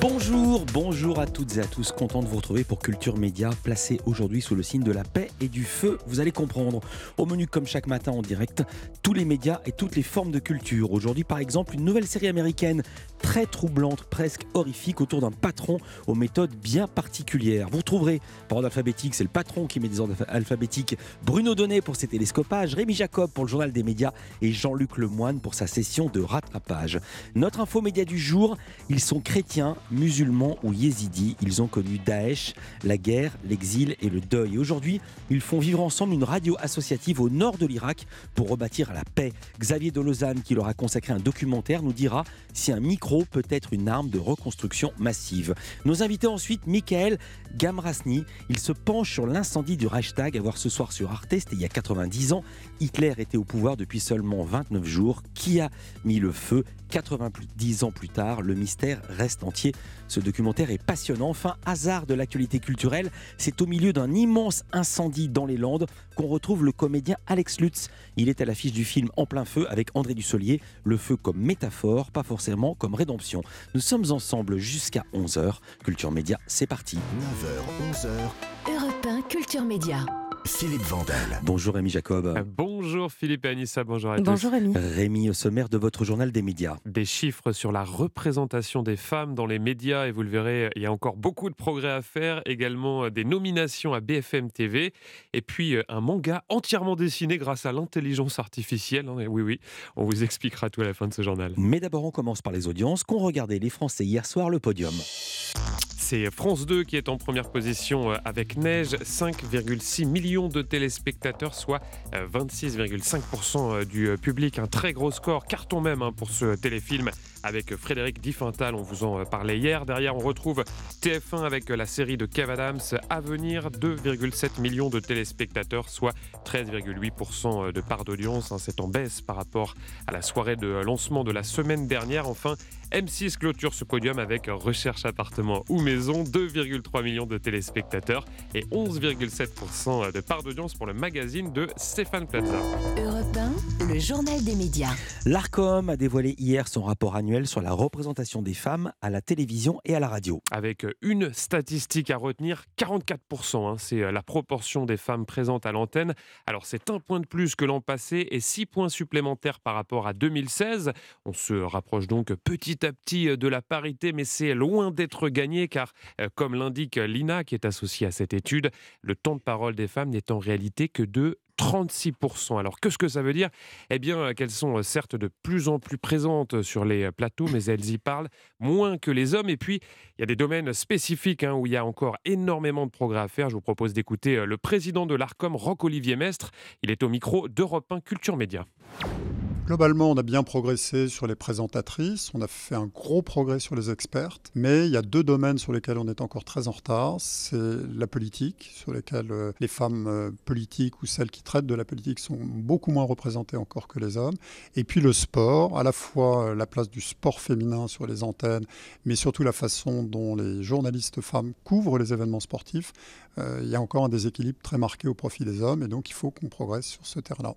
Bonjour, bonjour à toutes et à tous, content de vous retrouver pour Culture Média, placé aujourd'hui sous le signe de la paix et du feu, vous allez comprendre. Au menu comme chaque matin en direct, tous les médias et toutes les formes de culture. Aujourd'hui par exemple une nouvelle série américaine très troublante, presque horrifique, autour d'un patron aux méthodes bien particulières. Vous retrouverez, par ordre alphabétique, c'est le patron qui met des ordres alphabétiques, Bruno Donnet pour ses télescopages, Rémi Jacob pour le journal des médias et Jean-Luc Lemoine pour sa session de rattrapage. Notre info média du jour, ils sont chrétiens, musulmans ou yézidis. Ils ont connu Daesh, la guerre, l'exil et le deuil. Aujourd'hui, ils font vivre ensemble une radio associative au nord de l'Irak pour rebâtir la paix. Xavier de Lausanne, qui leur a consacré un documentaire, nous dira si un micro peut être une arme de reconstruction massive. Nos invités ensuite, Michael Gamrasny. Il se penche sur l'incendie du Reichstag à voir ce soir sur Arte. C'était il y a 90 ans. Hitler était au pouvoir depuis seulement 29 jours. Qui a mis le feu? 90 ans plus tard, le mystère reste entier. Ce documentaire est passionnant. Enfin, hasard de l'actualité culturelle, c'est au milieu d'un immense incendie dans les Landes qu'on retrouve le comédien Alex Lutz. Il est à l'affiche du film En plein feu avec André Dussolier. Le feu comme métaphore, pas forcément comme rédemption. Nous sommes ensemble jusqu'à 11h. Culture Média, c'est parti. 9h, 11h. Europe 1 Culture Média. Philippe Vandel. Bonjour Rémi Jacob. Euh, bonjour Philippe et Anissa, bonjour à tous. Bonjour Rémi. Rémi, au sommaire de votre journal des médias. Des chiffres sur la représentation des femmes dans les médias et vous le verrez, il y a encore beaucoup de progrès à faire. Également euh, des nominations à BFM TV et puis euh, un manga entièrement dessiné grâce à l'intelligence artificielle. Hein. Oui, oui, on vous expliquera tout à la fin de ce journal. Mais d'abord, on commence par les audiences qu'ont regardé les Français hier soir le podium. C'est France 2 qui est en première position euh, avec Neige, 5,6 millions de téléspectateurs, soit 26,5% euh, euh, du public. Un très gros score, carton même hein, pour ce téléfilm avec Frédéric Diffental, on vous en parlait hier. Derrière, on retrouve TF1 avec la série de Kev Adams à venir, 2,7 millions de téléspectateurs, soit 13,8% de part d'audience. Hein. C'est en baisse par rapport à la soirée de lancement de la semaine dernière. Enfin, M6 clôture ce podium avec Recherche appartement ou maison, 2,3 millions de téléspectateurs et 11,7% de part d'audience pour le magazine de Stéphane Plaza. Europe 1, le journal des médias. L'ARCOM a dévoilé hier son rapport annuel sur la représentation des femmes à la télévision et à la radio. Avec une statistique à retenir, 44%, hein, c'est la proportion des femmes présentes à l'antenne. Alors c'est un point de plus que l'an passé et six points supplémentaires par rapport à 2016. On se rapproche donc petit petit à petit euh, de la parité, mais c'est loin d'être gagné car, euh, comme l'indique l'INA qui est associée à cette étude, le temps de parole des femmes n'est en réalité que de 36%. Alors qu'est-ce que ça veut dire Eh bien euh, qu'elles sont certes de plus en plus présentes sur les plateaux, mais elles y parlent moins que les hommes. Et puis, il y a des domaines spécifiques hein, où il y a encore énormément de progrès à faire. Je vous propose d'écouter le président de l'ARCOM, Roc-Olivier Mestre. Il est au micro d'Europe 1 Culture Média. Globalement, on a bien progressé sur les présentatrices, on a fait un gros progrès sur les expertes, mais il y a deux domaines sur lesquels on est encore très en retard. C'est la politique, sur lesquels euh, les femmes euh, politiques ou celles qui traitent de la politique sont beaucoup moins représentées encore que les hommes. Et puis le sport, à la fois euh, la place du sport féminin sur les antennes, mais surtout la façon dont les journalistes femmes couvrent les événements sportifs. Il y a encore un déséquilibre très marqué au profit des hommes, et donc il faut qu'on progresse sur ce terrain-là.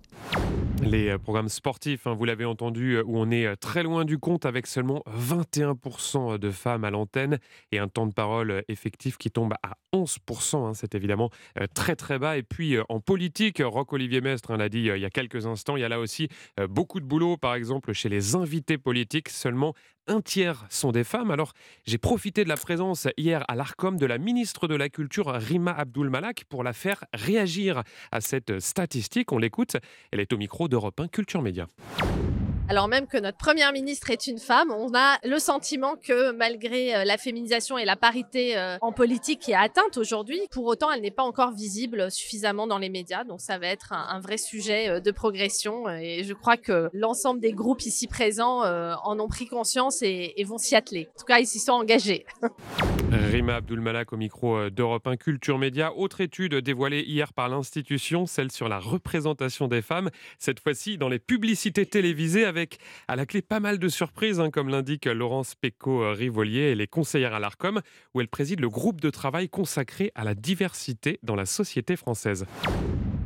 Les programmes sportifs vous l'avez entendu, euh, où on est euh, très loin du compte avec seulement 21% de femmes à l'antenne et un temps de parole euh, effectif qui tombe à 11%. Hein. C'est évidemment très très bas. Et puis en politique, Roch-Olivier Mestre hein, l'a dit il y a quelques instants, il y a là aussi beaucoup de boulot, par exemple chez les invités politiques. Seulement un tiers sont des femmes. Alors, j'ai profité de la présence hier à l'ARCOM de la ministre de la Culture, Rima Abdul Malak, pour la faire réagir à cette statistique. On l'écoute. Elle est au micro d'Europe 1 Culture Média alors même que notre première ministre est une femme, on a le sentiment que malgré euh, la féminisation et la parité euh, en politique qui est atteinte aujourd'hui, pour autant elle n'est pas encore visible suffisamment dans les médias. Donc ça va être un, vrai sujet euh, de progression et je crois que l'ensemble des groupes ici présents en ont pris conscience et, vont s'y atteler. En tout cas, ils s'y sont engagés. Rima Abdulmalak au micro d'Europe 1 Culture Média. Autre étude dévoilée hier par l'institution, celle sur la représentation des femmes, cette fois-ci dans les publicités télévisées avec avec à la clé pas mal de surprises, hein, comme l'indique Laurence Péco-Rivolier. Elle est conseillère à l'ARCOM, où elle préside le groupe de travail consacré à la diversité dans la société française.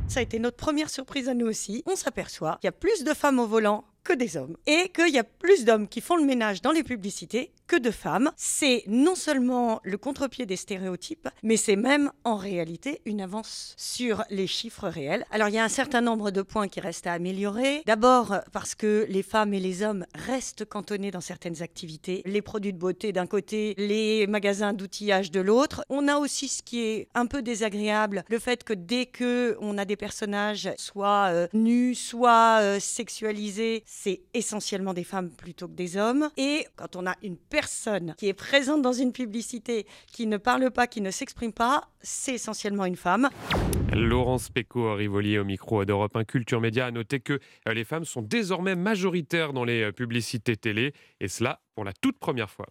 Ça a été notre première surprise à nous aussi. On s'aperçoit qu'il y a plus de femmes au volant que des hommes et qu'il y a plus d'hommes qui font le ménage dans les publicités que de femmes. C'est non seulement le contre-pied des stéréotypes, mais c'est même en réalité une avance sur les chiffres réels. Alors il y a un certain nombre de points qui restent à améliorer. D'abord parce que les femmes et les hommes restent cantonnés dans certaines activités. Les produits de beauté d'un côté, les magasins d'outillage de l'autre. On a aussi ce qui est un peu désagréable, le fait que dès que on a des personnages soit euh, nus, soit euh, sexualisés, c'est essentiellement des femmes plutôt que des hommes. Et quand on a une personne qui est présente dans une publicité, qui ne parle pas, qui ne s'exprime pas, c'est essentiellement une femme. Laurence Péco Rivoli au micro d'Europe 1 Culture Média a noté que euh, les femmes sont désormais majoritaires dans les euh, publicités télé et cela pour la toute première fois.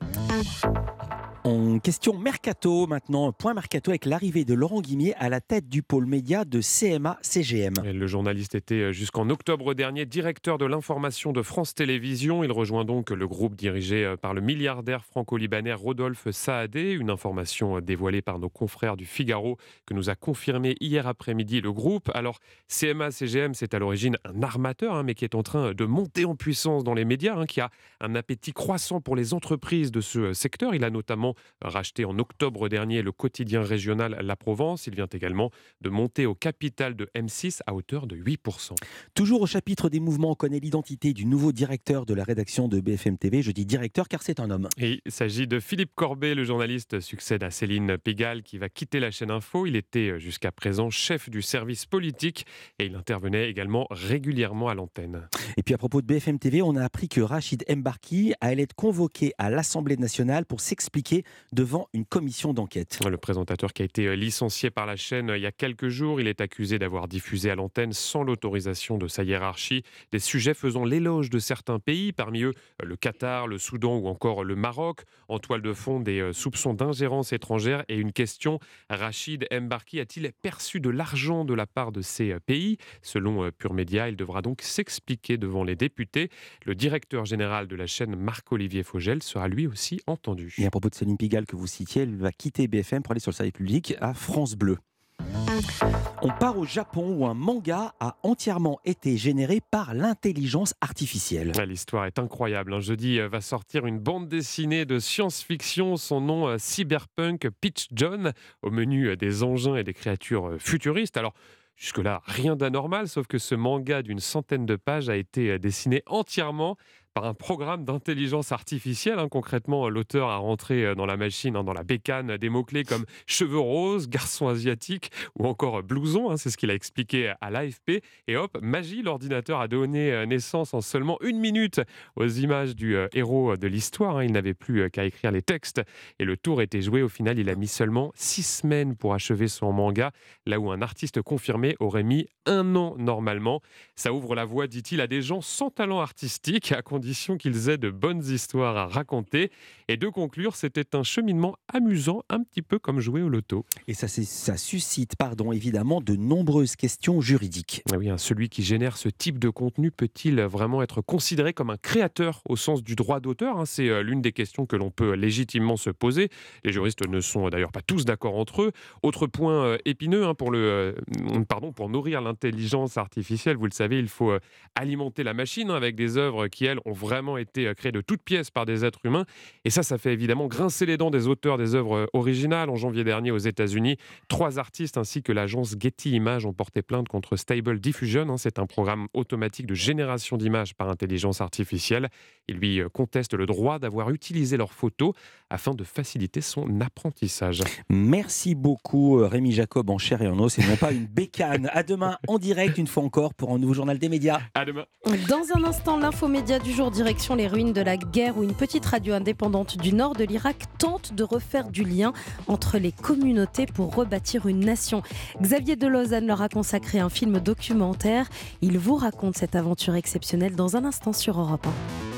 En question mercato maintenant, point mercato avec l'arrivée de Laurent Guimier à la tête du pôle média de CMA CGM. Le journaliste était euh, jusqu'en octobre dernier directeur de l'information de France Télévisions. Il rejoint donc le groupe dirigé euh, par le milliardaire franco-libanais Rodolphe Saadé. Une information euh, dévoilée par nos confrères du Figaro que nous a confirmé hier après-midi le groupe. Alors CMA CGM, c'est à l'origine un armateur, hein, mais qui est en train de monter en puissance dans les médias, hein, qui a un appétit croissant pour les entreprises de ce secteur. Il a notamment racheté en octobre dernier le quotidien régional La Provence. Il vient également de monter au capital de M6 à hauteur de 8%. Toujours au chapitre des mouvements, on connaît l'identité du nouveau directeur de la rédaction de BFM TV. Je dis directeur car c'est un homme. il s'agit de Philippe Corbet, le journaliste succède à Céline Pégal qui va quitter la chaîne Info. Il était euh, jusqu'à présent chef du service politique et il intervenait également régulièrement à l'antenne. Et puis à propos de BFM TV, on a appris que Rachid Mbarki allait être convoqué à l'Assemblée nationale pour s'expliquer devant une commission d'enquête. Le présentateur qui a été euh, licencié par la chaîne euh, il y a quelques jours, il est accusé d'avoir diffusé à l'antenne sans l'autorisation de sa hiérarchie des sujets faisant l'éloge de certains pays, parmi eux euh, le Qatar, le Soudan ou encore le Maroc. En toile de fond, des soupçons d'ingérence étrangère et une question, Rachid Mbarki a-t-il perçu de l'argent de la part de ces pays? Selon Pure Média, il devra donc s'expliquer devant les députés. Le directeur général de la chaîne, Marc-Olivier Fogel, sera lui aussi entendu. Et à propos de Pigalle que vous citiez, elle va quitter BFM pour aller sur le service public à France Bleu. On part au Japon où un manga a entièrement été généré par l'intelligence artificielle. L'histoire est incroyable. Un jeudi euh, va sortir une bande dessinée de science-fiction, son nom euh, Cyberpunk Pitch John, au menu euh, des engins et des créatures futuristes. Alors, Jusque-là, rien d'anormal, sauf que ce manga d'une centaine de pages a été dessiné entièrement par un programme d'intelligence artificielle. Hein. Concrètement, l'auteur a rentré euh, dans la machine, hein, dans la bécane, des mots-clés comme cheveux roses, garçon asiatique ou encore blouson. Hein. C'est ce qu'il a expliqué à l'AFP. Et hop, magie, l'ordinateur a donné euh, naissance en seulement une minute aux images du euh, héros de l'histoire. Il n'avait plus qu'à écrire les textes. Et le tour était joué. Au final, il a mis seulement six semaines pour achever son manga, là où un artiste confirmé aurait mis un an normalement. Ça ouvre la voie, dit-il, à des gens sans talent artistique, à condition qu'ils aient de bonnes histoires à raconter. Et de conclure, c'était un cheminement amusant, un petit peu comme jouer au loto. Et ça, ça suscite, pardon, évidemment, de nombreuses questions juridiques. Ah oui, hein, celui qui génère ce type de contenu peut-il vraiment être considéré comme un créateur au sens du droit d'auteur hein? C'est euh, l'une des questions que l'on peut légitimement se poser. Les juristes ne sont d'ailleurs pas tous d'accord entre eux. Autre point euh, épineux hein, pour, le, euh, pardon, pour nourrir l'intelligence artificielle, vous le savez, il faut alimenter la machine avec des œuvres qui, elles, ont vraiment été euh, créés de toutes pièces par des êtres humains. Et ça, ça fait évidemment grincer les dents des auteurs des œuvres euh, originales. En janvier dernier, aux États-Unis, trois artistes ainsi que l'agence Getty Images ont porté plainte contre Stable Diffusion. Hein. C'est un programme automatique de génération d'images par intelligence artificielle. Ils lui euh, contestent le droit d'avoir utilisé leurs photos afin de faciliter son apprentissage. Merci beaucoup Rémi Jacob en chair et en os et non pas une bécane. À demain en direct une fois encore pour un nouveau journal des médias. À demain. Dans un instant, l'infomédia du jour direction les ruines de la guerre où une petite radio indépendante du nord de l'Irak tente de refaire du lien entre les communautés pour rebâtir une nation. Xavier de Lausanne leur a consacré un film documentaire. Il vous raconte cette aventure exceptionnelle dans un instant sur Europe 1.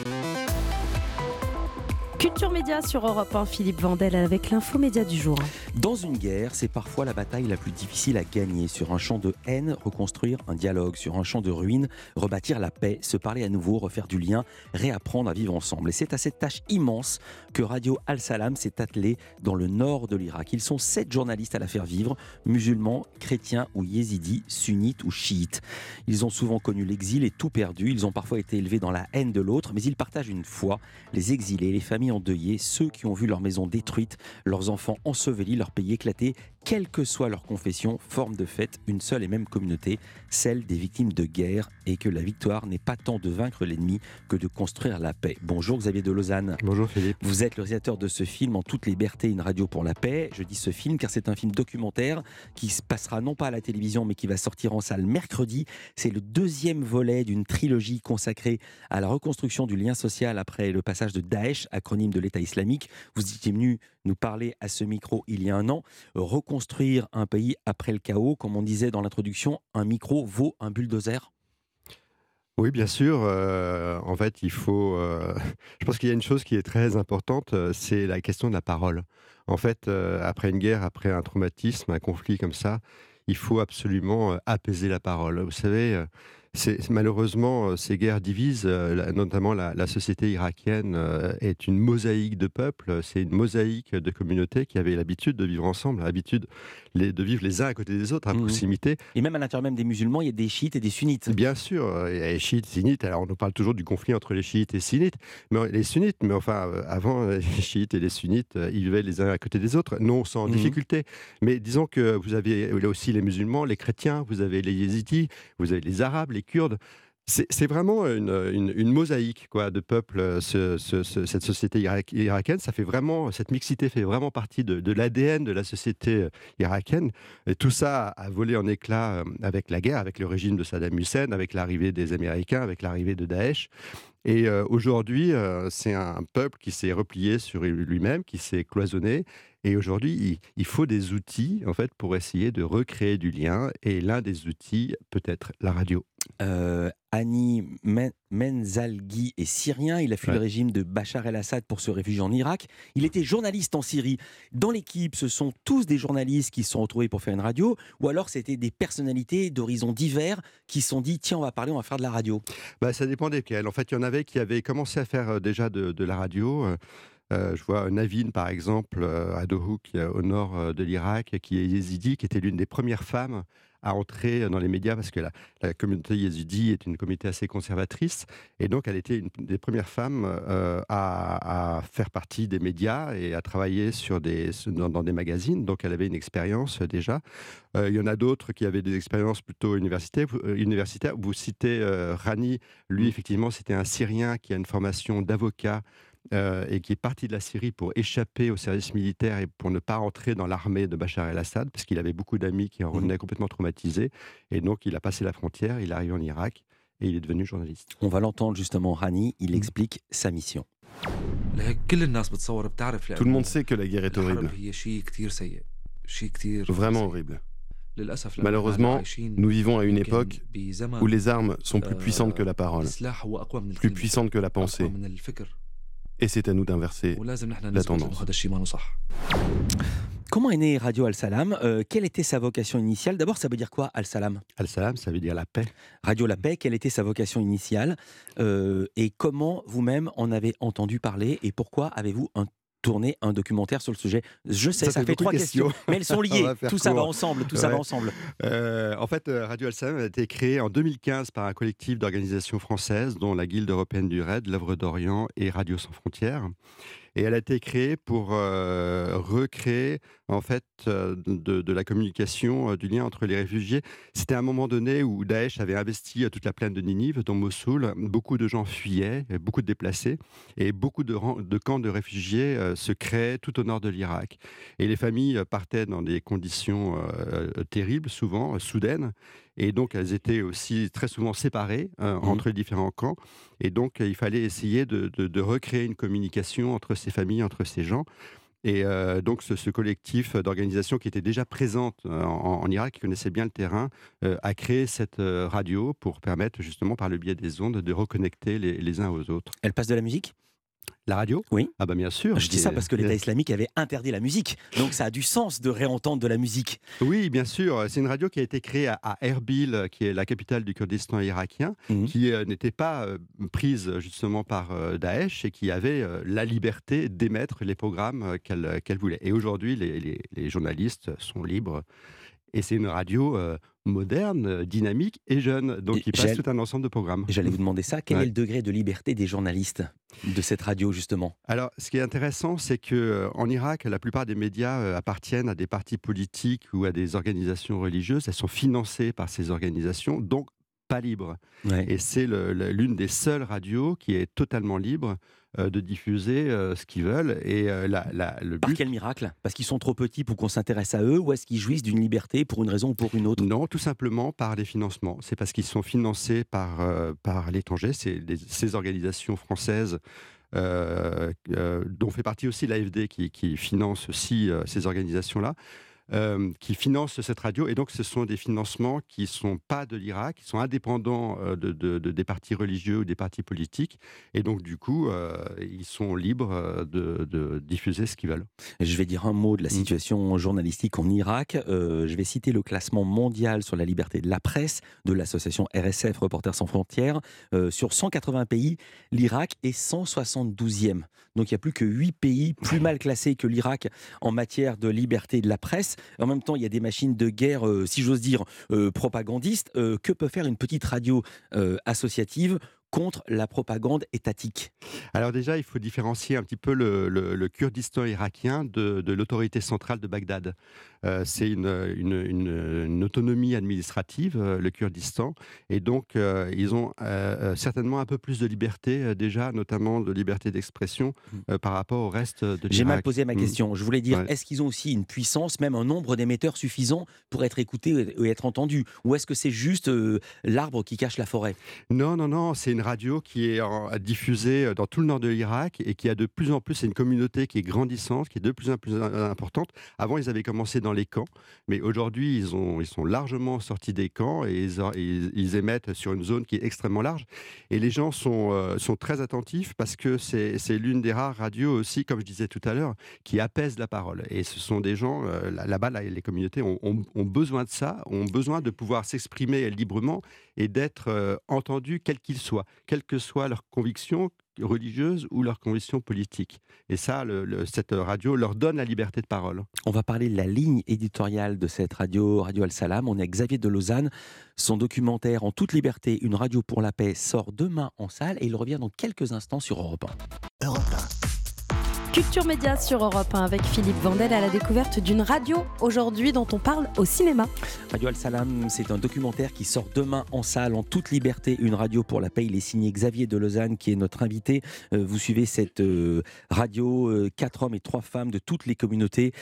Culture Média sur Europe 1, Philippe Vandel avec l'info média du jour. Dans une guerre, c'est parfois la bataille la plus difficile à gagner. Sur un champ de haine, reconstruire un dialogue. Sur un champ de ruines, rebâtir la paix, se parler à nouveau, refaire du lien, réapprendre à vivre ensemble. Et c'est à cette tâche immense que Radio Al-Salam s'est attelée dans le nord de l'Irak. Ils sont sept journalistes à la faire vivre, musulmans, chrétiens ou yézidis, sunnites ou chiites. Ils ont souvent connu l'exil et tout perdu. Ils ont parfois été élevés dans la haine de l'autre, mais ils partagent une foi. Les exilés, les familles endeuillées, ceux qui ont vu leur maison détruite, leurs enfants ensevelis, leur pays éclaté, quelle que soit leur confession, forment de fait une seule et même communauté, celle des victimes de guerre, et que la victoire n'est pas tant de vaincre l'ennemi que de construire la paix. Bonjour Xavier de Lausanne. Bonjour Philippe. Vous êtes le réalisateur de ce film En toute liberté, une radio pour la paix. Je dis ce film car c'est un film documentaire qui se passera non pas à la télévision mais qui va sortir en salle mercredi. C'est le deuxième volet d'une trilogie consacrée à la reconstruction du lien social après le passage de Daesh, acronyme de l'État islamique. Vous étiez venu nous parler à ce micro il y a un an. Reconstruire un pays après le chaos, comme on disait dans l'introduction, un micro vaut un bulldozer? Oui, bien sûr. Euh, en fait, il faut. euh, je pense qu'il y a une chose qui est très importante, euh, c'est la question de la parole. En fait, après une guerre, après un traumatisme, un conflit comme ça, il faut absolument apaiser la parole. Vous savez, malheureusement, euh, ces guerres divisent, euh, notamment la, la société irakienne euh, est une mosaïque de peuples, c'est une mosaïque de communautés qui avaient l'habitude de vivre ensemble, l'habitude de vivre les uns à côté des autres, à Mhm. proximité. Et même à l'intérieur même des musulmans, il y a des chiites et des sunnites. Bien sûr, il y a les chiites, sunnites. Alors, on nous parle toujours du conflit entre les chiites et sunnites, mais les sunnites, mais enfin, avant, les chiites et les sunnites, ils vivaient les uns à côté des autres, non sans Mhm. difficulté. Mais disons que vous avez là aussi les musulmans, les chrétiens, vous avez les yézidis, vous avez les arabes, les C'est vraiment une, mosaïque quoi, de peuples, euh, ce- ce- ce- cette société irak- irakienne. Ça fait vraiment, cette mixité fait vraiment partie de, l'ADN de la société euh, irakienne. Et tout ça a volé en éclats euh, avec la guerre, avec le régime de Saddam Hussein, avec l'arrivée des Américains, avec l'arrivée de Daesh. Et aujourd'hui, c'est un peuple qui s'est replié sur lui-même, qui s'est cloisonné. Et aujourd'hui, il, il faut des outils en fait pour essayer de recréer du lien. Et l'un des outils peut être la radio. Euh, Ani Men- Menzalghi est syrien. Il a fui Ouais. le régime de Bachar el-Assad pour se réfugier en Irak. Il était journaliste en Syrie. Dans l'équipe, ce sont tous des journalistes qui se sont retrouvés pour faire une radio, ou alors c'était des personnalités d'horizons divers qui se sont dit tiens, on va parler, on va faire de la radio. Bah, ça dépend desquels. En fait, il y en avait qui avaient commencé à faire euh, déjà de, de la radio. Euh, euh, je vois Navin, par exemple, à Dohuk, au nord de l'Irak, qui est yézidi, qui était l'une des premières femmes à entrer dans les médias parce que la, communauté yézidi est une communauté assez conservatrice et donc elle était une des premières femmes euh, à, faire partie des médias et à travailler sur des, dans, des magazines. Donc elle avait une expérience euh, déjà. Euh, il y en a d'autres qui avaient des expériences plutôt universitaires. Vous, citez Rani, lui effectivement c'était un Syrien qui a une formation d'avocat euh, et qui est parti de la Syrie pour échapper au service militaire et pour ne pas entrer dans l'armée de Bachar el-Assad, parce qu'il avait beaucoup d'amis qui en revenaient complètement traumatisés. Et donc, il a passé la frontière, il est arrivé en Irak et il est devenu journaliste. On va l'entendre justement, Rani. Il explique sa mission. Tout le monde sait que la guerre est horrible, vraiment horrible. Malheureusement, nous vivons à une époque où les armes sont plus puissantes que la parole, plus puissantes que la pensée. Et c'est à nous d'inverser la tendance. Comment est née Radio Al-Salam? Euh, Quelle était sa vocation initiale? D'abord, ça veut dire quoi Al-Salam? Al-Salam, ça veut dire la paix. Radio La Paix, quelle était sa vocation initiale? Euh, Et comment vous-même en avez entendu parler? Et pourquoi avez-vous un- tourné un documentaire sur le sujet Je sais, Ça ça, fait trois questions, questions. mais elles sont On liées. Tout ça va ensemble, tout ça va ensemble. Euh, en fait, euh, Radio Al-Salam a été créé en 2015 par un collectif d'organisations françaises, dont la Guilde européenne du RAID, l'œuvre d'Orient et Radio Sans Frontières. Et elle a été créée pour euh, recréer en fait euh, de, la communication, euh, du lien entre les réfugiés. C'était un moment donné où Daesh avait investi toute la plaine de Ninive, dont Mossoul. Beaucoup de gens fuyaient, beaucoup de déplacés, et beaucoup de, camps de réfugiés se créaient tout au nord de l'Irak. Et les familles partaient dans des conditions terribles, souvent soudaines. Et donc, elles étaient aussi très souvent séparées euh, entre les différents camps. Et donc, euh, il fallait essayer de, de- de recréer une communication entre ces familles, entre ces gens. Et euh, donc, ce, ce collectif d'organisations qui était déjà présente euh, en, en Irak, qui connaissait bien le terrain, euh, a créé cette radio pour permettre, justement, par le biais des ondes, de reconnecter les, les uns aux autres. Elle passe de la musique? La radio? Oui. Ah bah bien sûr. Je dis ça parce que l'État islamique avait interdit la musique. Donc ça a du sens de réentendre de la musique. Oui, bien sûr. C'est une radio qui a été créée à Erbil, qui est la capitale du Kurdistan irakien, mhm. qui euh, n'était pas euh, prise justement par euh, Daesh et qui avait la liberté d'émettre les programmes qu'elle voulait. Et aujourd'hui, les, journalistes sont libres. Et c'est une radio moderne, dynamique et jeune. Donc il passe tout un ensemble de programmes. J'allais vous demander ça. Quel est le degré de liberté des journalistes de cette radio justement? Alors ce qui est intéressant, c'est que en Irak, la plupart des médias appartiennent à des partis politiques ou à des organisations religieuses. Elles sont financées par ces organisations, donc pas libres. Et c'est l'une des seules radios qui est totalement libre de diffuser euh, ce qu'ils veulent. Et euh, la, le Par quel miracle? Parce qu'ils sont trop petits pour qu'on s'intéresse à eux ou est-ce qu'ils jouissent d'une liberté pour une raison ou pour une autre? Non, tout simplement par les financements. C'est parce qu'ils sont financés par, par l'étranger. C'est ces organisations françaises dont fait partie aussi l'AFD qui, qui finance aussi ces organisations-là, euh, qui financent cette radio. Et donc, ce sont des financements qui ne sont pas de l'Irak, qui sont indépendants euh, de, des partis religieux ou des partis politiques. Et donc, du coup, euh, ils sont libres de, diffuser ce qu'ils veulent. Je vais dire un mot de la mmh. situation journalistique en Irak. je vais citer le classement mondial sur la liberté de la presse de l'association RSF, Reporters sans frontières. sur 180 pays, l'Irak est 172e. Donc, il n'y a plus que 8 pays plus mal classés que l'Irak en matière de liberté de la presse. En même temps, il y a des machines de guerre, euh, si j'ose dire, euh, propagandistes. Euh, que peut faire une petite radio associative contre la propagande étatique? Alors déjà, il faut différencier un petit peu le, Kurdistan irakien de, l'autorité centrale de Bagdad. Euh, c'est une, une, autonomie administrative, euh, le Kurdistan, et donc euh, ils ont certainement un peu plus de liberté déjà, notamment de liberté d'expression mm. par rapport au reste de l'Irak. J'ai mal posé ma mm. question. Je voulais dire, est-ce qu'ils ont aussi une puissance, même un nombre d'émetteurs suffisant pour être écoutés et être entendus? Ou est-ce que c'est juste l'arbre qui cache la forêt? Non, non, non, c'est une radio qui est diffusée dans tout le nord de l'Irak et qui a de plus en plus, c'est une communauté qui est grandissante, qui est de plus en plus importante. Avant, ils avaient commencé dans les camps, mais aujourd'hui, ils, ils sont largement sortis des camps et ils, émettent sur une zone qui est extrêmement large. Et les gens sont, euh, sont très attentifs parce que c'est l'une des rares radios aussi, comme je disais tout à l'heure, qui apaise la parole. Et ce sont des gens, euh, là-bas, les communautés ont, ont, besoin de ça, ont besoin de pouvoir s'exprimer librement et d'être euh, entendus, quels qu'ils soient, quelles que soient leurs convictions, religieuses ou leurs convictions politiques. Et ça, cette radio leur donne la liberté de parole. On va parler de la ligne éditoriale de cette radio, Radio Al-Salam. On est avec Xavier de Lausanne. Son documentaire En toute liberté, une radio pour la paix sort demain en salle et il revient dans quelques instants sur Europe 1. Europe 1. Culture Média sur Europe 1 avec Philippe Vandel à la découverte d'une radio aujourd'hui dont on parle au cinéma. Radio Al-Salam, c'est un documentaire qui sort demain en salle en toute liberté. Une radio pour la paix. Il est signé Xavier de Lausanne qui est notre invité. Euh, vous suivez cette euh, radio, euh, quatre hommes et trois femmes de toutes les communautés.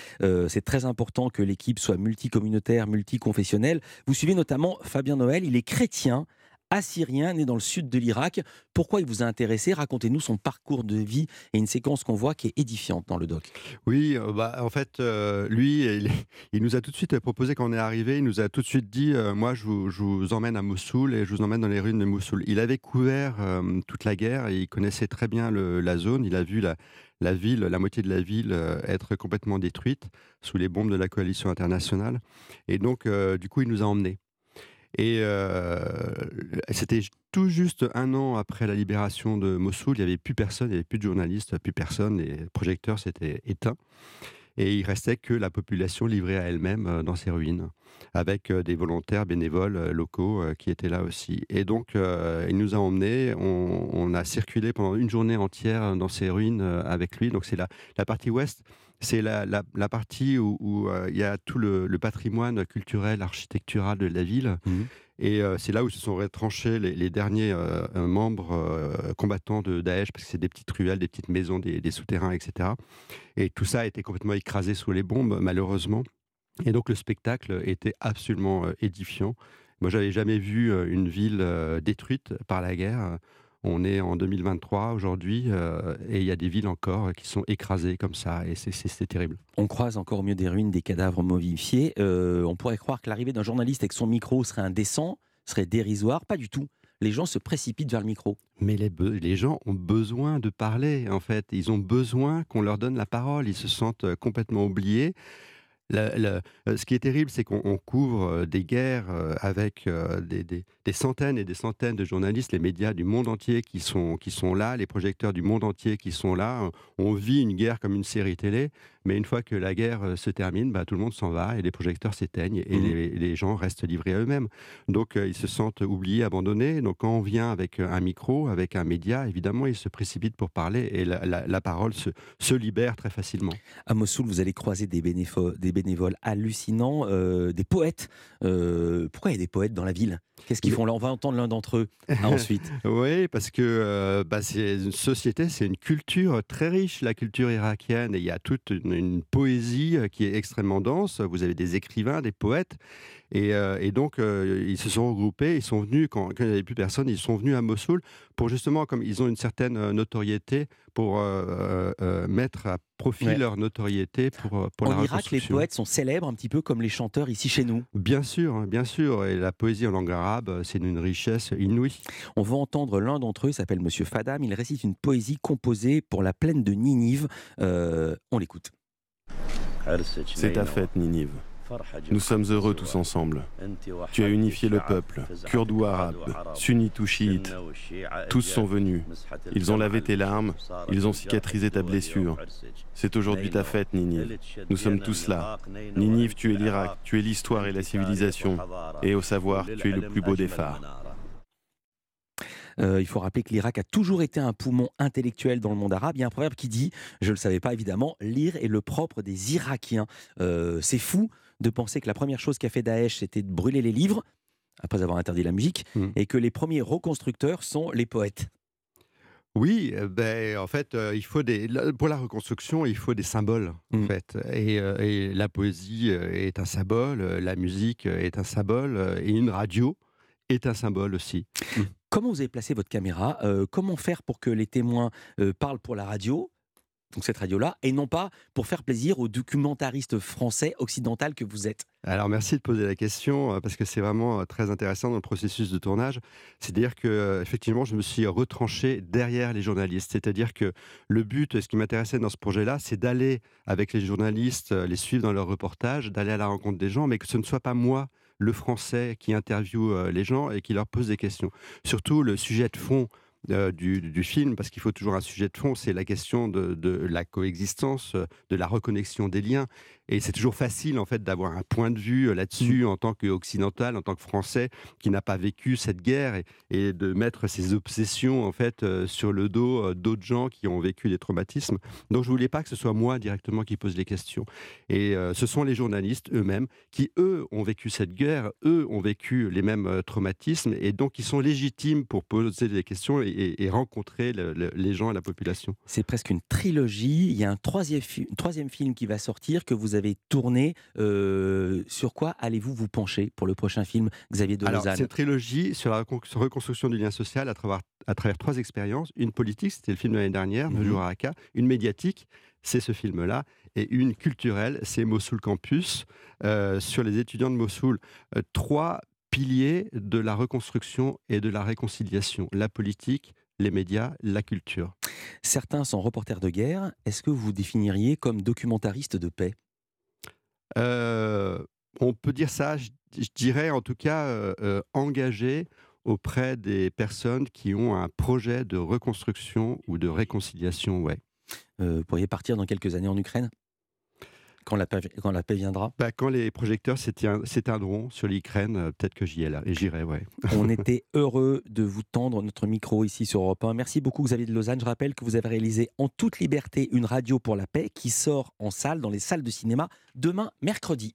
c'est très important que l'équipe soit multicommunautaire, multiconfessionnelle. Vous suivez notamment Fabien Noël, il est chrétien assyrien né dans le sud de l'Irak. Pourquoi il vous a intéressé? Racontez-nous son parcours de vie et une séquence qu'on voit qui est édifiante dans le doc. Oui, euh, bah, en fait, euh, lui, il, nous a tout de suite proposé quand on est arrivé, il nous a tout de suite dit euh, Moi, je vous, emmène à Mossoul et je vous emmène dans les ruines de Mossoul. Il avait couvert toute la guerre et il connaissait très bien la zone. Il a vu la, la ville, la moitié de la ville être complètement détruite sous les bombes de la coalition internationale. Et donc, du coup, il nous a emmenés. Et euh, c'était tout juste un an après la libération de Mossoul. Il n'y avait plus personne, il n'y avait plus de journalistes, plus personne. Les projecteurs s'étaient éteints. Et il restait que la population livrée à elle-même euh, dans ces ruines, avec euh, des volontaires bénévoles locaux qui étaient là aussi. Et donc, il nous a emmenés. On, a circulé pendant une journée entière dans ces ruines avec lui. Donc, c'est la, la partie ouest c'est la, partie où, euh, il y a tout le, patrimoine culturel, architectural de la ville. Mmh. Et euh, c'est là où se sont retranchés les, derniers euh, membres combattants de Daesh, parce que c'est des petites ruelles, des petites maisons, des, des, souterrains, etc. Et tout ça a été complètement écrasé sous les bombes, malheureusement. Et donc le spectacle était absolument édifiant. Moi, j'avais jamais vu une ville détruite par la guerre. On est en 2023 aujourd'hui euh, et il y a des villes encore qui sont écrasées comme ça et c'est terrible. On croise encore au milieu des ruines des cadavres momifiés. Euh, on pourrait croire que l'arrivée d'un journaliste avec son micro serait indécent, serait dérisoire. Pas du tout. les gens se précipitent vers le micro. Mais les, les, gens ont besoin de parler, en fait. Ils ont besoin qu'on leur donne la parole. Ils se sentent euh, complètement oubliés. Euh, ce qui est terrible, c'est qu'on couvre euh, des guerres avec des, centaines et des centaines de journalistes, les médias du monde entier qui sont là, les projecteurs du monde entier qui sont là. On vit une guerre comme une série télé. Mais une fois que la guerre euh, se termine, bah, tout le monde s'en va et les projecteurs s'éteignent et mmh. les, gens restent livrés à eux-mêmes. Donc euh, ils se sentent oubliés, abandonnés. Donc quand on vient avec euh, un micro, avec un média, évidemment, ils se précipitent pour parler et la, parole se, libère très facilement. À Mossoul, vous allez croiser des, des bénévoles hallucinants, des poètes. pourquoi il y a des poètes dans la ville? Qu'est-ce qu'ils font là On va entendre l'un d'entre eux ensuite. oui, parce que bah, c'est une société, c'est une culture très riche, la culture irakienne, et il y a toute une, une poésie euh, qui est extrêmement dense. Vous avez des écrivains, des poètes. Et, euh, donc, euh, ils se sont regroupés, ils sont venus, quand, il n'y avait plus personne, ils sont venus à Mossoul pour justement, comme ils ont une certaine notoriété, pour mettre à profit leur notoriété pour, pour en Irak, les poètes sont célèbres un petit peu comme les chanteurs ici chez nous. Bien sûr, hein, bien sûr. Et la poésie en langue arabe, c'est d'une richesse inouïe. On va entendre l'un d'entre eux, il s'appelle Monsieur Fadam. Il récite une poésie composée pour la plaine de Ninive. on l'écoute. C'est ta fête, Ninive. Nous sommes heureux tous ensemble. Tu as unifié le peuple, kurde ou arabe, sunnite ou chiite. Tous sont venus. Ils ont lavé tes larmes, ils ont cicatrisé ta blessure. C'est aujourd'hui ta fête, Ninive. Nous sommes tous là. Ninive, tu es l'Irak, tu es l'histoire et la civilisation. Et au savoir, tu es le plus beau des phares. Euh, il faut rappeler que l'Irak a toujours été un poumon intellectuel dans le monde arabe. Il y a un proverbe qui dit, je ne le savais pas évidemment, lire est le propre des Irakiens. Euh, c'est fou de penser que la première chose qu'a fait Daesh, c'était de brûler les livres, après avoir interdit la musique, hmm. et que les premiers reconstructeurs sont les poètes. Oui, euh, ben, en fait, il faut des, pour la reconstruction, il faut des symboles, en hmm. fait. Et, et, la poésie est un symbole, la musique est un symbole, et une radio est un symbole aussi. Comment vous avez placé votre caméra euh, Comment faire pour que les témoins euh, parlent pour la radio donc cette radio-là, et non pas pour faire plaisir aux documentaristes français occidentaux que vous êtes Alors merci de poser la question, euh, parce que c'est vraiment très intéressant dans le processus de tournage. C'est-à-dire que effectivement, je me suis retranché derrière les journalistes. C'est-à-dire que le but, ce qui m'intéressait dans ce projet-là, c'est d'aller avec les journalistes, les suivre dans leurs reportages, d'aller à la rencontre des gens, mais que ce ne soit pas moi le français qui interviewe euh, les gens et qui leur pose des questions. Surtout le sujet de fond euh, du, film, parce qu'il faut toujours un sujet de fond, c'est la question de, de, la coexistence, euh, de la reconnexion des liens. Et c'est toujours facile, en fait, d'avoir un point de vue euh, là-dessus mmh. en tant qu'occidental, en tant que Français, qui n'a pas vécu cette guerre, et, de mettre ses obsessions, en fait, euh, sur le dos euh, d'autres gens qui ont vécu des traumatismes. Donc, je voulais pas que ce soit moi directement qui pose les questions. Et ce sont les journalistes eux-mêmes qui, eux, ont vécu cette guerre, eux, ont vécu les mêmes traumatismes, et donc ils sont légitimes pour poser des questions et, rencontrer les gens et la population. C'est presque une trilogie. Il y a un troisième, troisième film qui va sortir que vous avez tourné. Euh, sur quoi allez-vous vous pencher pour le prochain film, Xavier de Alors, cette trilogie sur la reconstruction du lien social à travers, à travers trois expériences. Une politique, c'était le film de l'année dernière, mmh. jours à Raqqa. Une médiatique, c'est ce film-là. Et une culturelle, c'est Mossoul Campus, euh, sur les étudiants de Mossoul. Euh, trois piliers de la reconstruction et de la réconciliation. La politique, les médias, la culture. Certains sont reporters de guerre. Est-ce que vous vous définiriez comme documentariste de paix? On peut dire ça, je, dirais en tout cas euh, euh, engagé auprès des personnes qui ont un projet de reconstruction ou de réconciliation. Ouais. vous pourriez partir dans quelques années en Ukraine? Quand la paix, quand la paix viendra bah, Quand les projecteurs s'éteindront sur l'Ukraine, euh, peut-être que j'y j'irai. Ouais. On était heureux de vous tendre notre micro ici sur Europe 1. Merci beaucoup Xavier de Lausanne. Je rappelle que vous avez réalisé en toute liberté une radio pour la paix qui sort en salle, dans les salles de cinéma, demain mercredi.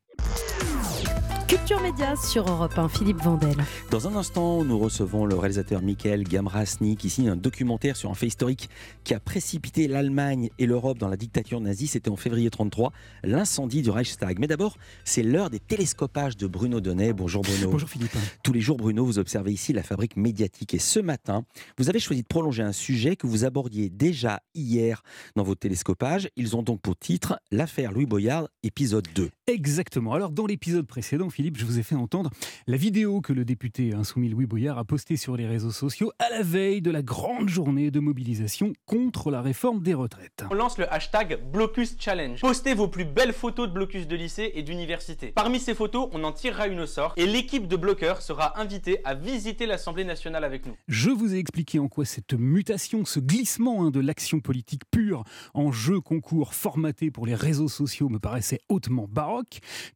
Culture Média sur Europe 1, Philippe Vandel. Dans un instant, nous recevons le réalisateur Michael Gamrasny qui signe un documentaire sur un fait historique qui a précipité l'Allemagne et l'Europe dans la dictature nazie. C'était en février 33, l'incendie du Reichstag. Mais d'abord, c'est l'heure des télescopages de Bruno Donnet. Bonjour Bruno. Bonjour Philippe. Tous les jours, Bruno, vous observez ici la fabrique médiatique. Et ce matin, vous avez choisi de prolonger un sujet que vous abordiez déjà hier dans vos télescopages. Ils ont donc pour titre l'affaire Louis Boyard, épisode 2. Exactement. Alors, dans l'épisode précédent, Philippe, je vous ai fait entendre la vidéo que le député insoumis Louis Boyard a postée sur les réseaux sociaux à la veille de la grande journée de mobilisation contre la réforme des retraites. On lance le hashtag Blocus Challenge. Postez vos plus belles photos de blocus de lycée et d'université. Parmi ces photos, on en tirera une au sort et l'équipe de bloqueurs sera invitée à visiter l'Assemblée nationale avec nous. Je vous ai expliqué en quoi cette mutation, ce glissement hein, de l'action politique pure en jeu concours formaté pour les réseaux sociaux me paraissait hautement baroque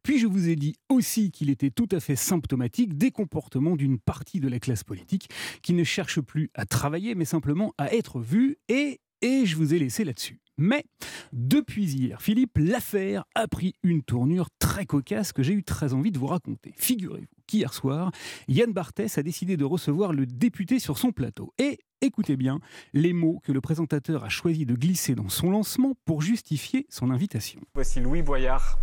puis je vous ai dit aussi qu'il était tout à fait symptomatique des comportements d'une partie de la classe politique qui ne cherche plus à travailler mais simplement à être vue et, et je vous ai laissé là-dessus. Mais depuis hier, Philippe, l'affaire a pris une tournure très cocasse que j'ai eu très envie de vous raconter. Figurez-vous qu'hier soir, Yann Barthès a décidé de recevoir le député sur son plateau. Et écoutez bien les mots que le présentateur a choisi de glisser dans son lancement pour justifier son invitation. Voici Louis Boyard.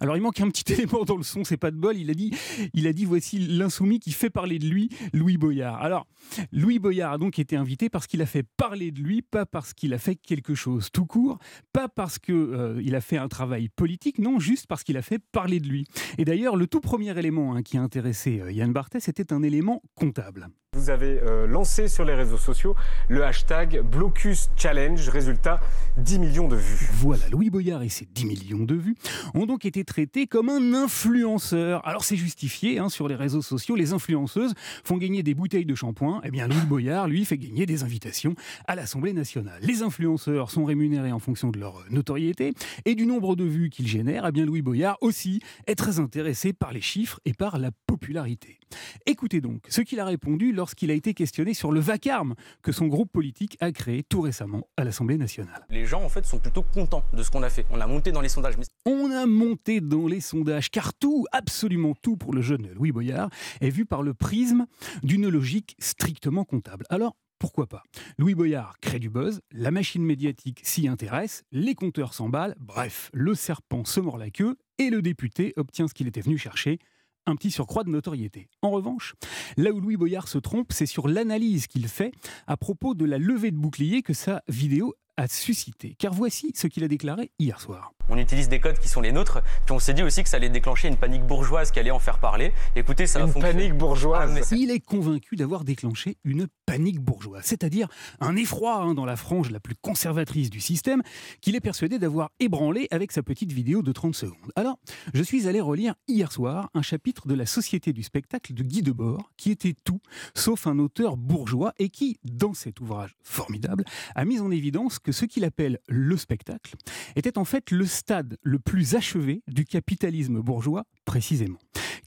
Alors il manque un petit élément dans le son, c'est pas de bol. Il a dit, il a dit voici l'insoumis qui fait parler de lui, Louis Boyard. Alors Louis Boyard a donc été invité parce qu'il a fait parler de lui, pas parce qu'il a fait quelque chose tout court, pas parce qu'il euh, a fait un travail politique, non, juste parce qu'il a fait parler de lui. Et d'ailleurs, le tout premier élément hein, qui a intéressé euh, Yann Barthès était un élément comptable. Vous avez euh, lancé sur les réseaux sociaux le hashtag Blocus Challenge, résultat 10 millions de vues. Voilà, Louis Boyard et ses 10 millions de vues ont donc été traités comme un influenceur. Alors c'est justifié, hein, sur les réseaux sociaux, les influenceuses font gagner des bouteilles de shampoing, eh bien Louis Boyard, lui, fait gagner des invitations à l'Assemblée nationale. Les influenceurs sont rémunérés en fonction de leur notoriété et du nombre de vues qu'ils génèrent, eh bien Louis Boyard aussi est très intéressé par les chiffres et par la popularité. Écoutez donc ce qu'il a répondu lorsqu'il a été questionné sur le vacarme que son groupe politique a créé tout récemment à l'Assemblée nationale. Les gens, en fait, sont plutôt contents de ce qu'on a fait. On a monté dans les sondages. On a monté dans les sondages, car tout, absolument tout pour le jeune Louis Boyard, est vu par le prisme d'une logique strictement comptable. Alors, pourquoi pas? Louis Boyard crée du buzz, la machine médiatique s'y intéresse, les compteurs s'emballent, bref, le serpent se mord la queue et le député obtient ce qu'il était venu chercher, un petit surcroît de notoriété. En revanche, là où Louis Boyard se trompe, c'est sur l'analyse qu'il fait à propos de la levée de bouclier que sa vidéo a suscité. Car voici ce qu'il a déclaré hier soir. On utilise des codes qui sont les nôtres, puis on s'est dit aussi que ça allait déclencher une panique bourgeoise qui allait en faire parler. Écoutez, ça une panique bourgeoise. Ah, Il est convaincu d'avoir déclenché une panique bourgeoise, c'est-à-dire un effroi hein, dans la frange la plus conservatrice du système, qu'il est persuadé d'avoir ébranlé avec sa petite vidéo de 30 secondes. Alors, je suis allé relire hier soir un chapitre de La Société du spectacle de Guy Debord, qui était tout sauf un auteur bourgeois et qui, dans cet ouvrage formidable, a mis en évidence que ce qu'il appelle le spectacle était en fait le stade le plus achevé du capitalisme bourgeois, précisément.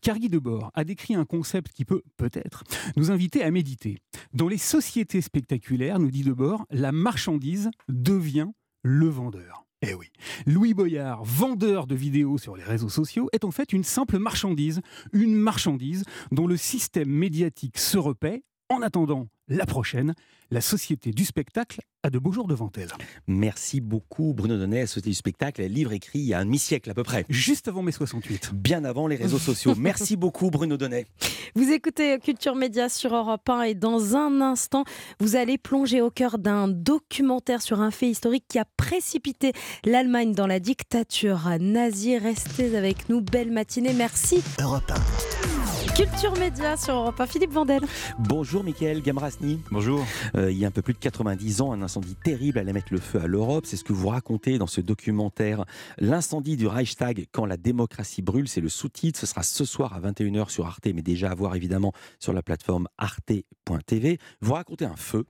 Car Guy Debord a décrit un concept qui peut, peut-être, nous inviter à méditer. Dans les sociétés spectaculaires, nous dit Debord, la marchandise devient le vendeur. Eh oui, Louis Boyard, vendeur de vidéos sur les réseaux sociaux, est en fait une simple marchandise, une marchandise dont le système médiatique se repaît. En attendant la prochaine, la Société du spectacle a de beaux jours devant elle. Merci beaucoup Bruno Donnet, la Société du spectacle, un livre écrit il y a un demi-siècle à peu près. Juste avant mai 68. Bien avant les réseaux sociaux. Merci beaucoup Bruno Donnet. Vous écoutez Culture Média sur Europe 1 et dans un instant, vous allez plonger au cœur d'un documentaire sur un fait historique qui a précipité l'Allemagne dans la dictature nazie. Restez avec nous, belle matinée, merci. Europe 1. Culture Média sur Europe 1. Philippe Vandel. Bonjour Mickaël Gamrasni. Bonjour. Euh, il y a un peu plus de 90 ans, un incendie terrible allait mettre le feu à l'Europe. C'est ce que vous racontez dans ce documentaire. L'incendie du Reichstag quand la démocratie brûle, c'est le sous-titre. Ce sera ce soir à 21h sur Arte, mais déjà à voir évidemment sur la plateforme arte.tv. Vous racontez un feu.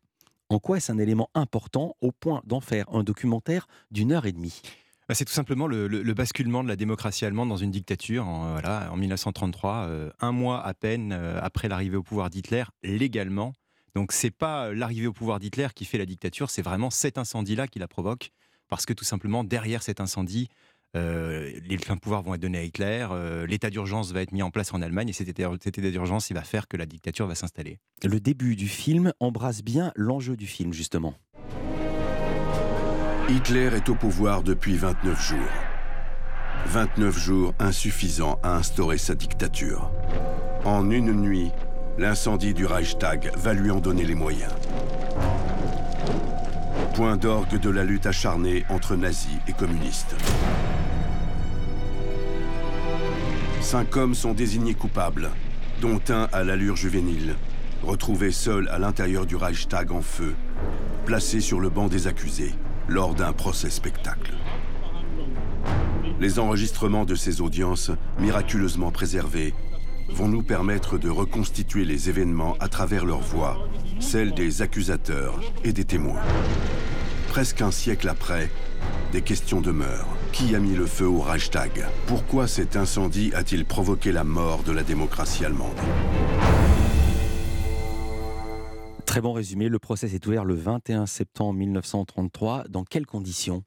En quoi est-ce un élément important au point d'en faire un documentaire d'une heure et demie? C'est tout simplement le, basculement de la démocratie allemande dans une dictature en, voilà, en 1933, euh, un mois à peine euh, après l'arrivée au pouvoir d'Hitler, légalement. Donc c'est pas euh, l'arrivée au pouvoir d'Hitler qui fait la dictature, c'est vraiment cet incendie-là qui la provoque, parce que tout simplement derrière cet incendie, les pleins pouvoirs vont être donnés à Hitler, l'état d'urgence va être mis en place en Allemagne, et cet état d'urgence, il va faire que la dictature va s'installer. Le début du film embrasse bien l'enjeu du film, justement. Hitler est au pouvoir depuis 29 jours. 29 jours insuffisants à instaurer sa dictature. En une nuit, l'incendie du Reichstag va lui en donner les moyens. Point d'orgue de la lutte acharnée entre nazis et communistes. Cinq hommes sont désignés coupables, dont un à l'allure juvénile, retrouvé seul à l'intérieur du Reichstag en feu, placé sur le banc des accusés lors d'un procès spectacle. Les enregistrements de ces audiences, miraculeusement préservés, vont nous permettre de reconstituer les événements à travers leur voix, celle des accusateurs et des témoins. Presque un siècle après, des questions demeurent. Qui a mis le feu au Reichstag? Pourquoi cet incendie a-t-il provoqué la mort de la démocratie allemande? Très bon résumé. Le procès s'est ouvert le 21 septembre 1933. Dans quelles conditions?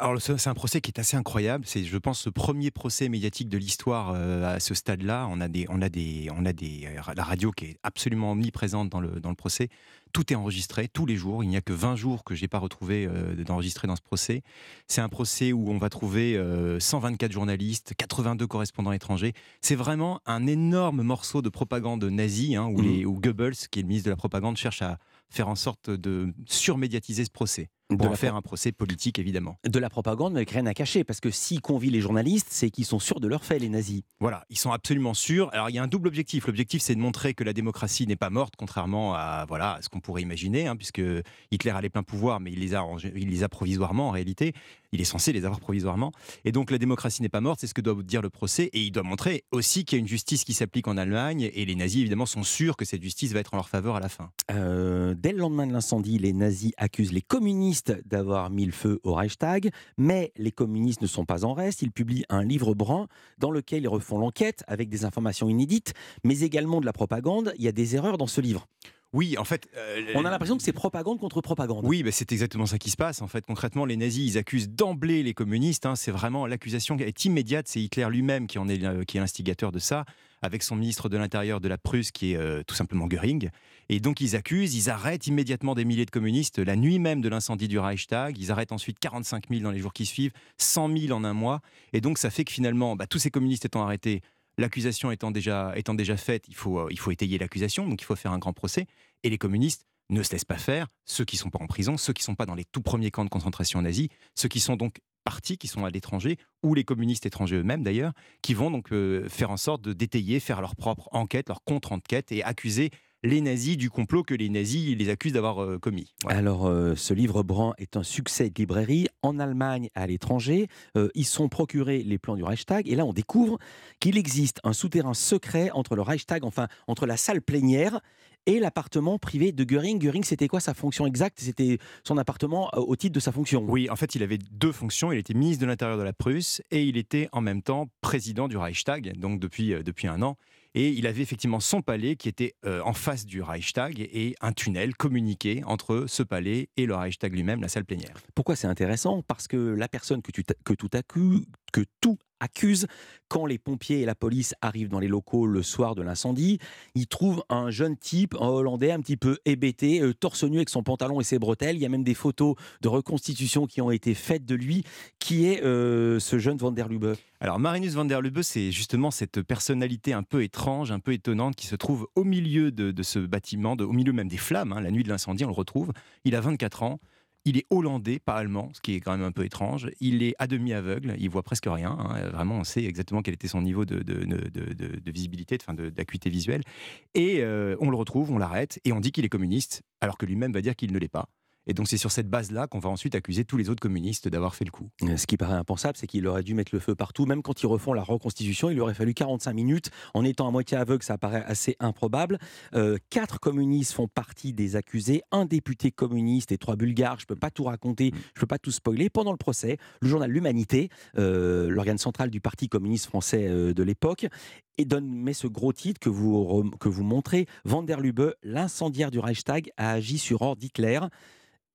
Alors c'est un procès qui est assez incroyable. C'est, je pense, le premier procès médiatique de l'histoire euh, à ce stade-là. On a des, on a des, on a des, euh, la radio qui est absolument omniprésente dans le dans le procès. Tout est enregistré tous les jours. Il n'y a que 20 jours que j'ai pas retrouvé euh, d'enregistré dans ce procès. C'est un procès où on va trouver 124 journalistes, 82 correspondants étrangers. C'est vraiment un énorme morceau de propagande nazie hein, où, mmh. les, où Goebbels, qui est le ministre de la propagande, cherche à faire en sorte de surmédiatiser ce procès en faire un procès politique, évidemment. De la propagande, mais avec rien à cacher, parce que s'ils convient les journalistes, c'est qu'ils sont sûrs de leur fait, les nazis. Voilà, ils sont absolument sûrs. Alors, il y a un double objectif. L'objectif, c'est de montrer que la démocratie n'est pas morte, contrairement à, voilà, ce qu'on pourrait imaginer, hein, puisque Hitler a les pleins pouvoirs, mais il les, a, il les a provisoirement, en réalité. Il est censé les avoir provisoirement. Et donc, la démocratie n'est pas morte, c'est ce que doit dire le procès. Et il doit montrer aussi qu'il y a une justice qui s'applique en Allemagne, et les nazis, évidemment, sont sûrs que cette justice va être en leur faveur à la fin. Euh, dès le lendemain de l'incendie, les nazis accusent les communistes d'avoir mis le feu au Reichstag, mais les communistes ne sont pas en reste. Ils publient un livre brun dans lequel ils refont l'enquête avec des informations inédites, mais également de la propagande. Il y a des erreurs dans ce livre. Oui, en fait. Euh, on a l'impression que c'est propagande contre propagande. Oui, bah, c'est exactement ça qui se passe. En fait, concrètement, les nazis, ils accusent d'emblée les communistes. Hein. c'est vraiment l'accusation est immédiate. C'est Hitler lui-même qui en est, euh, qui est l'instigateur de ça, avec son ministre de l'Intérieur de la Prusse, qui est euh, tout simplement Göring. Et donc, ils accusent, ils arrêtent immédiatement des milliers de communistes la nuit même de l'incendie du Reichstag. Ils arrêtent ensuite 45 000 dans les jours qui suivent, 100 000 en un mois. Et donc, ça fait que finalement, bah, tous ces communistes étant arrêtés, L'accusation étant déjà, faite, il faut, euh, il faut étayer l'accusation, donc il faut faire un grand procès. Et les communistes ne se laissent pas faire, ceux qui ne sont pas en prison, ceux qui ne sont pas dans les tout premiers camps de concentration nazis, ceux qui sont donc partis, qui sont à l'étranger, ou les communistes étrangers eux-mêmes d'ailleurs, qui vont donc euh, faire en sorte de détailler, faire leur propre enquête, leur contre-enquête et accuser les nazis du complot que les nazis les accusent d'avoir euh, commis. Alors, euh, ce livre brun est un succès de librairie en Allemagne, à l'étranger. Euh, ils sont procurés les plans du Reichstag. Et là, on découvre qu'il existe un souterrain secret entre le Reichstag, enfin, entre la salle plénière et l'appartement privé de Göring. Göring, c'était quoi sa fonction exacte? C'était son appartement au titre de sa fonction? Oui, en fait, il avait deux fonctions. Il était ministre de l'Intérieur de la Prusse et il était en même temps président du Reichstag, donc depuis, depuis un an. Et il avait effectivement son palais qui était euh, en face du Reichstag et un tunnel communiqué entre ce palais et le Reichstag lui-même, la salle plénière. Pourquoi c'est intéressant? Parce que la personne que, tu tout, que tout accuse quand les pompiers et la police arrivent dans les locaux le soir de l'incendie. Ils trouvent un jeune type, un Hollandais, un petit peu hébété, euh, torse nu avec son pantalon et ses bretelles. Il y a même des photos de reconstitution qui ont été faites de lui. Qui est euh, ce jeune Van der Lubbe? Alors Marinus van der Lubbe, c'est justement cette personnalité un peu étrange, un peu étonnante qui se trouve au milieu de, ce bâtiment, au milieu même des flammes. Hein. la nuit de l'incendie, on le retrouve. Il a 24 ans. Il est hollandais, pas allemand, ce qui est quand même un peu étrange. Il est à demi aveugle, il voit presque rien. Hein. Vraiment, on sait exactement quel était son niveau de, de, visibilité, d'acuité visuelle. Et euh, on le retrouve, on l'arrête, et on dit qu'il est communiste, alors que lui-même va dire qu'il ne l'est pas. Et donc c'est sur cette base-là qu'on va ensuite accuser tous les autres communistes d'avoir fait le coup. Euh, ce qui paraît impensable, c'est qu'il aurait dû mettre le feu partout. Même quand ils refont la reconstitution, il aurait fallu 45 minutes. En étant à moitié aveugle, ça paraît assez improbable. Euh, quatre communistes font partie des accusés, un député communiste et trois bulgares. Je ne peux pas tout raconter, je ne peux pas tout spoiler. Pendant le procès, le journal L'Humanité, euh, l'organe central du Parti communiste français de l'époque, et donne mais ce gros titre que vous, que vous montrez, Van der Lubbe, l'incendiaire du Reichstag, a agi sur ordre d'Hitler.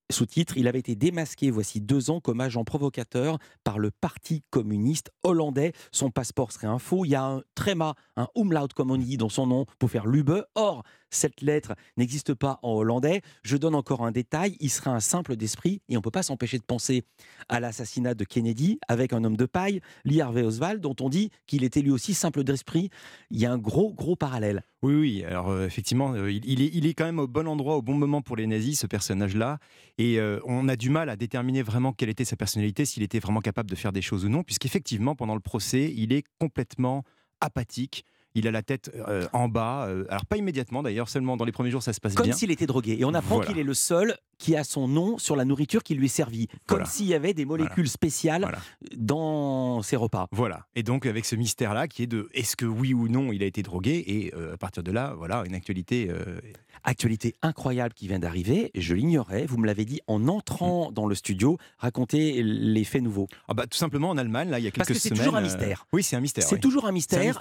Sous-titre, il avait été démasqué voici deux ans comme agent provocateur par le Parti communiste hollandais. Son passeport serait un faux. Il y a un tréma, un umlaut comme on dit dans son nom pour faire Lube. Or, cette lettre n'existe pas en hollandais. Je donne encore un détail. Il serait un simple d'esprit et on ne peut pas s'empêcher de penser à l'assassinat de Kennedy avec un homme de paille, Lee Harvey Oswald, dont on dit qu'il était lui aussi simple d'esprit. Il y a un gros, gros parallèle. Oui, oui. Alors euh, effectivement, euh, il, est, il, est, quand même au bon endroit, au bon moment pour les nazis, ce personnage-là. Et euh, on a du mal à déterminer vraiment quelle était sa personnalité, s'il était vraiment capable de faire des choses ou non, puisqu'effectivement, pendant le procès, il est complètement apathique. Il a la tête en bas. alors pas immédiatement d'ailleurs, seulement dans les premiers jours ça se passe bien. Comme s'il était drogué. Et on apprend qu'il est le seul qui a son nom sur la nourriture qui lui est servie, comme s'il y avait des molécules spéciales dans ses repas. Voilà. Et donc avec ce mystère-là qui est de est-ce que oui ou non il a été drogué? Et euh, à partir de là, voilà, une actualité. Euh, actualité incroyable qui vient d'arriver. Je l'ignorais. Vous me l'avez dit en entrant dans le studio. Racontez les faits nouveaux. Ah bah, tout simplement en Allemagne, là, il y a quelques Parce que c'est toujours un mystère. oui, c'est un mystère. C'est toujours un mystère.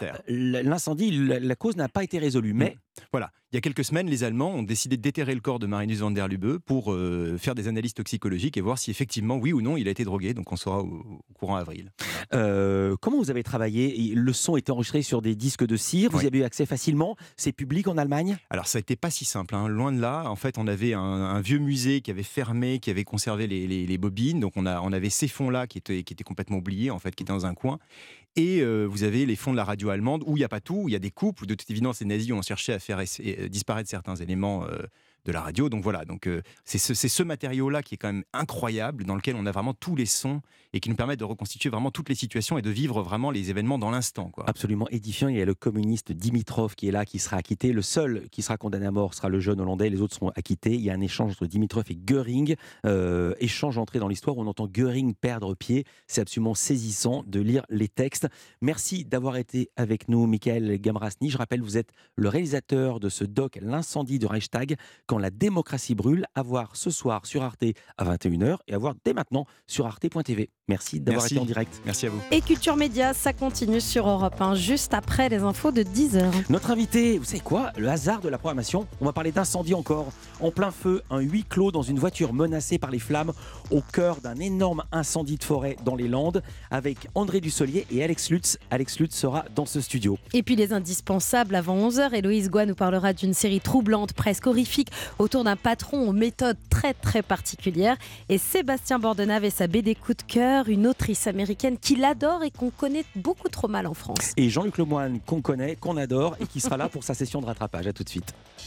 L'incendie, la, cause n'a pas été résolue, mais mm. voilà. Il y a quelques semaines, les Allemands ont décidé de déterrer le corps de Marinus van der Lubbe pour euh, faire des analyses toxicologiques et voir si effectivement, oui ou non, il a été drogué. Donc on saura au, courant avril. Euh, comment vous avez travaillé? Le son était enregistré sur des disques de cire. Vous y avez eu accès facilement? C'est public en Allemagne? Alors ça n'était pas si simple. Hein. Loin de là. En fait, on avait un, vieux musée qui avait fermé, qui avait conservé les, bobines. Donc on, a, on avait ces fonds-là qui étaient, qui étaient complètement oubliés, en fait, qui étaient dans un coin. Et euh, vous avez les fonds de la radio allemande où il n'y a pas tout, il y a des coupes, où de toute évidence les nazis ont cherché à faire disparaître certains éléments euh, de la radio. Donc voilà, donc euh, c'est ce, matériau-là qui est quand même incroyable, dans lequel on a vraiment tous les sons et qui nous permet de reconstituer vraiment toutes les situations et de vivre vraiment les événements dans l'instant. Absolument édifiant. Il y a le communiste Dimitrov qui est là, qui sera acquitté. Le seul qui sera condamné à mort sera le jeune Hollandais. Les autres seront acquittés. Il y a un échange entre Dimitrov et Göring. Euh, échange entré dans l'histoire on entend Göring perdre pied. C'est absolument saisissant de lire les textes. Merci d'avoir été avec nous, Michael Gamrasny. Je rappelle, vous êtes le réalisateur de ce doc L'incendie du Reichstag. La démocratie brûle, à voir ce soir sur Arte à 21h et à voir dès maintenant sur arte.tv. Merci d'avoir été en direct. Merci à vous. Et Culture Média, ça continue sur Europe 1, juste après les infos de 10h. Notre invité, vous savez quoi? Le hasard de la programmation. On va parler d'incendie encore. En plein feu, un huis clos dans une voiture menacée par les flammes au cœur d'un énorme incendie de forêt dans les Landes avec André Dussolier et Alex Lutz. Alex Lutz sera dans ce studio. Et puis les indispensables avant 11h. Héloïse Goua nous parlera d'une série troublante, presque horrifique, autour d'un patron aux méthodes très très particulières. Et Sébastien Bordenave et sa BD coup de cœur, une autrice américaine qu'il adore et qu'on connaît beaucoup trop mal en France. Et Jean-Luc Lemoine qu'on connaît, qu'on adore et qui sera là pour sa session de rattrapage. À tout de suite.